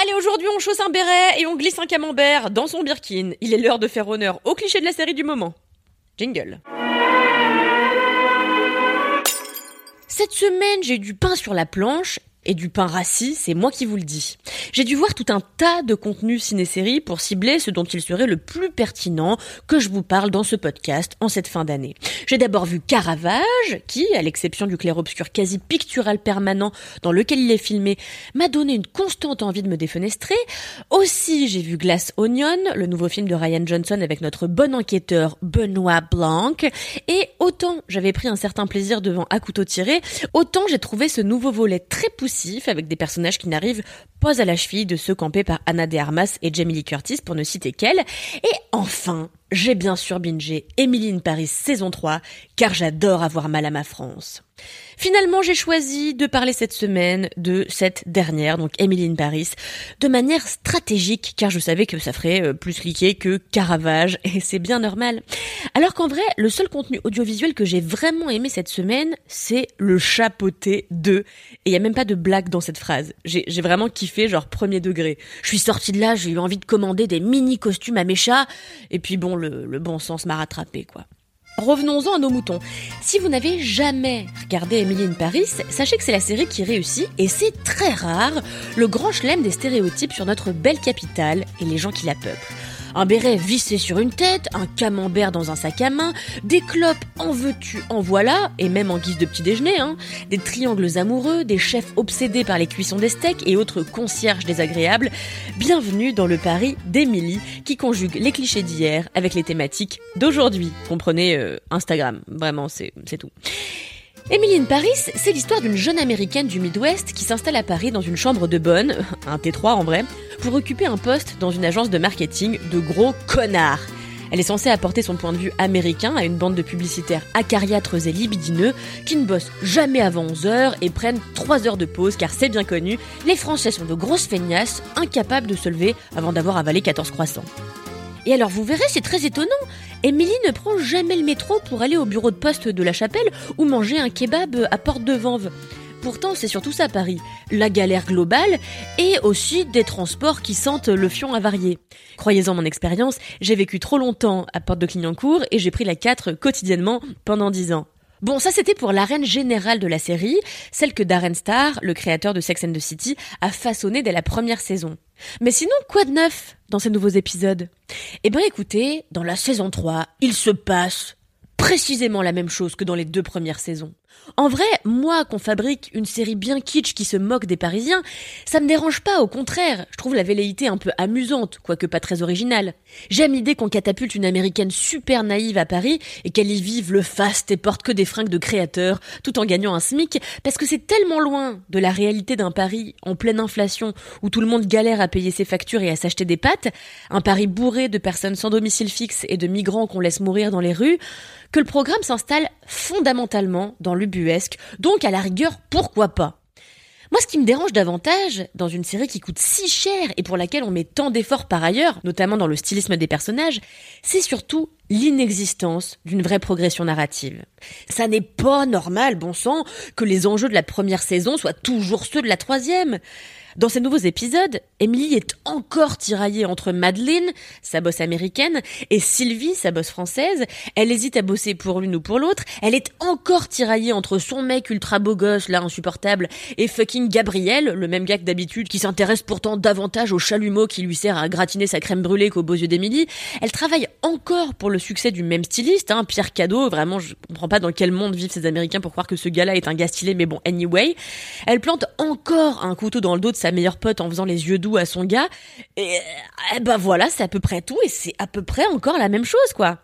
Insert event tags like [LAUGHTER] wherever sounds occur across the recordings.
Allez, aujourd'hui, on chausse un béret et on glisse un camembert dans son birkin. Il est l'heure de faire honneur au cliché de la série du moment. Jingle. Cette semaine, j'ai du pain sur la planche et du pain rassis, c'est moi qui vous le dis. J'ai dû voir tout un tas de contenus ciné-séries pour cibler ce dont il serait le plus pertinent que je vous parle dans ce podcast en cette fin d'année. J'ai d'abord vu Caravage, qui, à l'exception du clair-obscur quasi pictural permanent dans lequel il est filmé, m'a donné une constante envie de me défenestrer. Aussi, j'ai vu Glass Onion, le nouveau film de Ryan Johnson avec notre bon enquêteur Benoît Blanc. Et autant j'avais pris un certain plaisir devant À couteau tiré, autant j'ai trouvé ce nouveau volet très avec des personnages qui n'arrivent pas à la cheville de ceux campés par Anna de Armas et Jamie Lee Curtis pour ne citer qu'elle. Et enfin, j'ai bien sûr bingé Emily in Paris saison 3 car j'adore avoir mal à ma France. Finalement, j'ai choisi de parler cette semaine de cette dernière, donc Emily in Paris, de manière stratégique, car je savais que ça ferait euh, plus cliquer que Caravage, et c'est bien normal. Alors qu'en vrai, le seul contenu audiovisuel que j'ai vraiment aimé cette semaine, c'est le chapeauté de. Et il y a même pas de blague dans cette phrase. J'ai vraiment kiffé, genre premier degré. Je suis sortie de là, j'ai eu envie de commander des mini costumes à mes chats, et puis bon, le, bon sens m'a rattrapé, quoi. Revenons-en à nos moutons. Si vous n'avez jamais regardé Emily in Paris, sachez que c'est la série qui réussit, et c'est très rare, le grand chelem des stéréotypes sur notre belle capitale et les gens qui la peuplent. Un béret vissé sur une tête, un camembert dans un sac à main, des clopes en veux-tu, en voilà, et même en guise de petit déjeuner, hein, des triangles amoureux, des chefs obsédés par les cuissons des steaks et autres concierges désagréables. Bienvenue dans le Paris d'Emily, qui conjugue les clichés d'hier avec les thématiques d'aujourd'hui. Comprenez euh, Instagram, vraiment, c'est tout. Emily Paris, c'est l'histoire d'une jeune américaine du Midwest qui s'installe à Paris dans une chambre de bonne, [LAUGHS] un T3 en vrai, pour occuper un poste dans une agence de marketing de gros connards. Elle est censée apporter son point de vue américain à une bande de publicitaires acariâtres et libidineux qui ne bossent jamais avant 11 heures et prennent 3 heures de pause car c'est bien connu, les Français sont de grosses feignasses, incapables de se lever avant d'avoir avalé 14 croissants. Et alors vous verrez, c'est très étonnant. Émilie ne prend jamais le métro pour aller au bureau de poste de la chapelle ou manger un kebab à Porte de Vanves. Pourtant, c'est surtout ça Paris. La galère globale et aussi des transports qui sentent le fion avarié. Croyez-en mon expérience, j'ai vécu trop longtemps à Porte de Clignancourt et j'ai pris la 4 quotidiennement pendant 10 ans. Bon, ça c'était pour l'arène générale de la série, celle que Darren Star, le créateur de Sex and the City, a façonnée dès la première saison. Mais sinon, quoi de neuf? Dans ces nouveaux épisodes Eh ben écoutez, dans la saison 3, il se passe précisément la même chose que dans les deux premières saisons. En vrai, moi, qu'on fabrique une série bien kitsch qui se moque des Parisiens, ça me dérange pas, au contraire. Je trouve la velléité un peu amusante, quoique pas très originale. J'aime l'idée qu'on catapulte une américaine super naïve à Paris et qu'elle y vive le faste et porte que des fringues de créateurs, tout en gagnant un SMIC, parce que c'est tellement loin de la réalité d'un Paris en pleine inflation où tout le monde galère à payer ses factures et à s'acheter des pâtes, un Paris bourré de personnes sans domicile fixe et de migrants qu'on laisse mourir dans les rues, que le programme s'installe fondamentalement dans donc à la rigueur, pourquoi pas? Moi, ce qui me dérange davantage dans une série qui coûte si cher et pour laquelle on met tant d'efforts par ailleurs, notamment dans le stylisme des personnages, c'est surtout l'inexistence d'une vraie progression narrative. Ça n'est pas normal, bon sang, que les enjeux de la première saison soient toujours ceux de la troisième. Dans ces nouveaux épisodes, Emily est encore tiraillée entre Madeleine, sa bosse américaine, et Sylvie, sa bosse française. Elle hésite à bosser pour l'une ou pour l'autre. Elle est encore tiraillée entre son mec ultra beau gosse, là insupportable, et fucking Gabriel, le même gars que d'habitude, qui s'intéresse pourtant davantage au chalumeau qui lui sert à gratiner sa crème brûlée qu'aux beaux yeux d'Emily. Elle travaille encore pour le succès du même styliste, hein, Pierre Cadeau. Vraiment, je comprends pas dans quel monde vivent ces Américains pour croire que ce gars-là est un gars stylé, mais bon, anyway. Elle plante encore un couteau dans le dos de sa meilleure pote en faisant les yeux doux à son gars. Et, eh ben voilà, c'est à peu près tout, et c'est à peu près encore la même chose, quoi.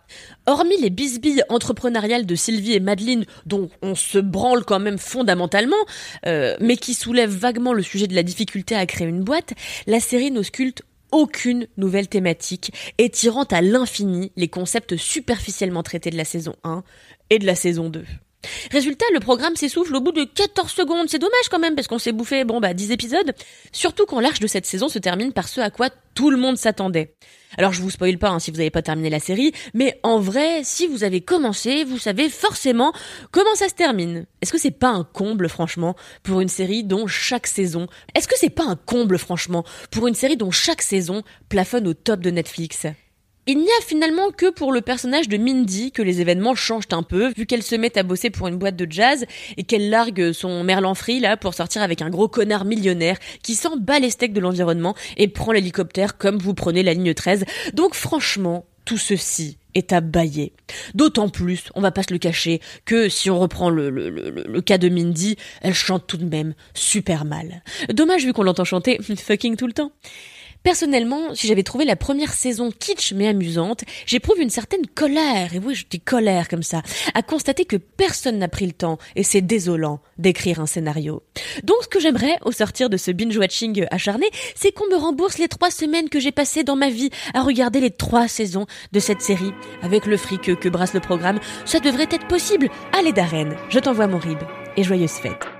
Hormis les bisbilles entrepreneuriales de Sylvie et Madeleine, dont on se branle quand même fondamentalement, euh, mais qui soulèvent vaguement le sujet de la difficulté à créer une boîte, la série n'ausculte aucune nouvelle thématique, étirant à l'infini les concepts superficiellement traités de la saison 1 et de la saison 2. Résultat, le programme s'essouffle au bout de 14 secondes. C'est dommage quand même parce qu'on s'est bouffé, bon bah, 10 épisodes. Surtout quand l'arche de cette saison se termine par ce à quoi tout le monde s'attendait. Alors je vous spoil pas hein, si vous n'avez pas terminé la série, mais en vrai, si vous avez commencé, vous savez forcément comment ça se termine. Est-ce que c'est pas un comble franchement pour une série dont chaque saison Est-ce que c'est pas un comble franchement pour une série dont chaque saison plafonne au top de Netflix? Il n'y a finalement que pour le personnage de Mindy que les événements changent un peu, vu qu'elle se met à bosser pour une boîte de jazz et qu'elle largue son Merlan Free là pour sortir avec un gros connard millionnaire qui s'en bat les steaks de l'environnement et prend l'hélicoptère comme vous prenez la ligne 13. Donc franchement, tout ceci est à bailler. D'autant plus, on va pas se le cacher, que si on reprend le, cas de Mindy, elle chante tout de même super mal. Dommage vu qu'on l'entend chanter [LAUGHS] fucking tout le temps. Personnellement, si j'avais trouvé la première saison kitsch mais amusante, j'éprouve une certaine colère, et oui je dis colère comme ça, à constater que personne n'a pris le temps, et c'est désolant, d'écrire un scénario. Donc ce que j'aimerais, au sortir de ce binge-watching acharné, c'est qu'on me rembourse les trois semaines que j'ai passées dans ma vie à regarder les trois saisons de cette série. Avec le fric que brasse le programme, ça devrait être possible. Allez Darren, je t'envoie mon rib, et joyeuse fête.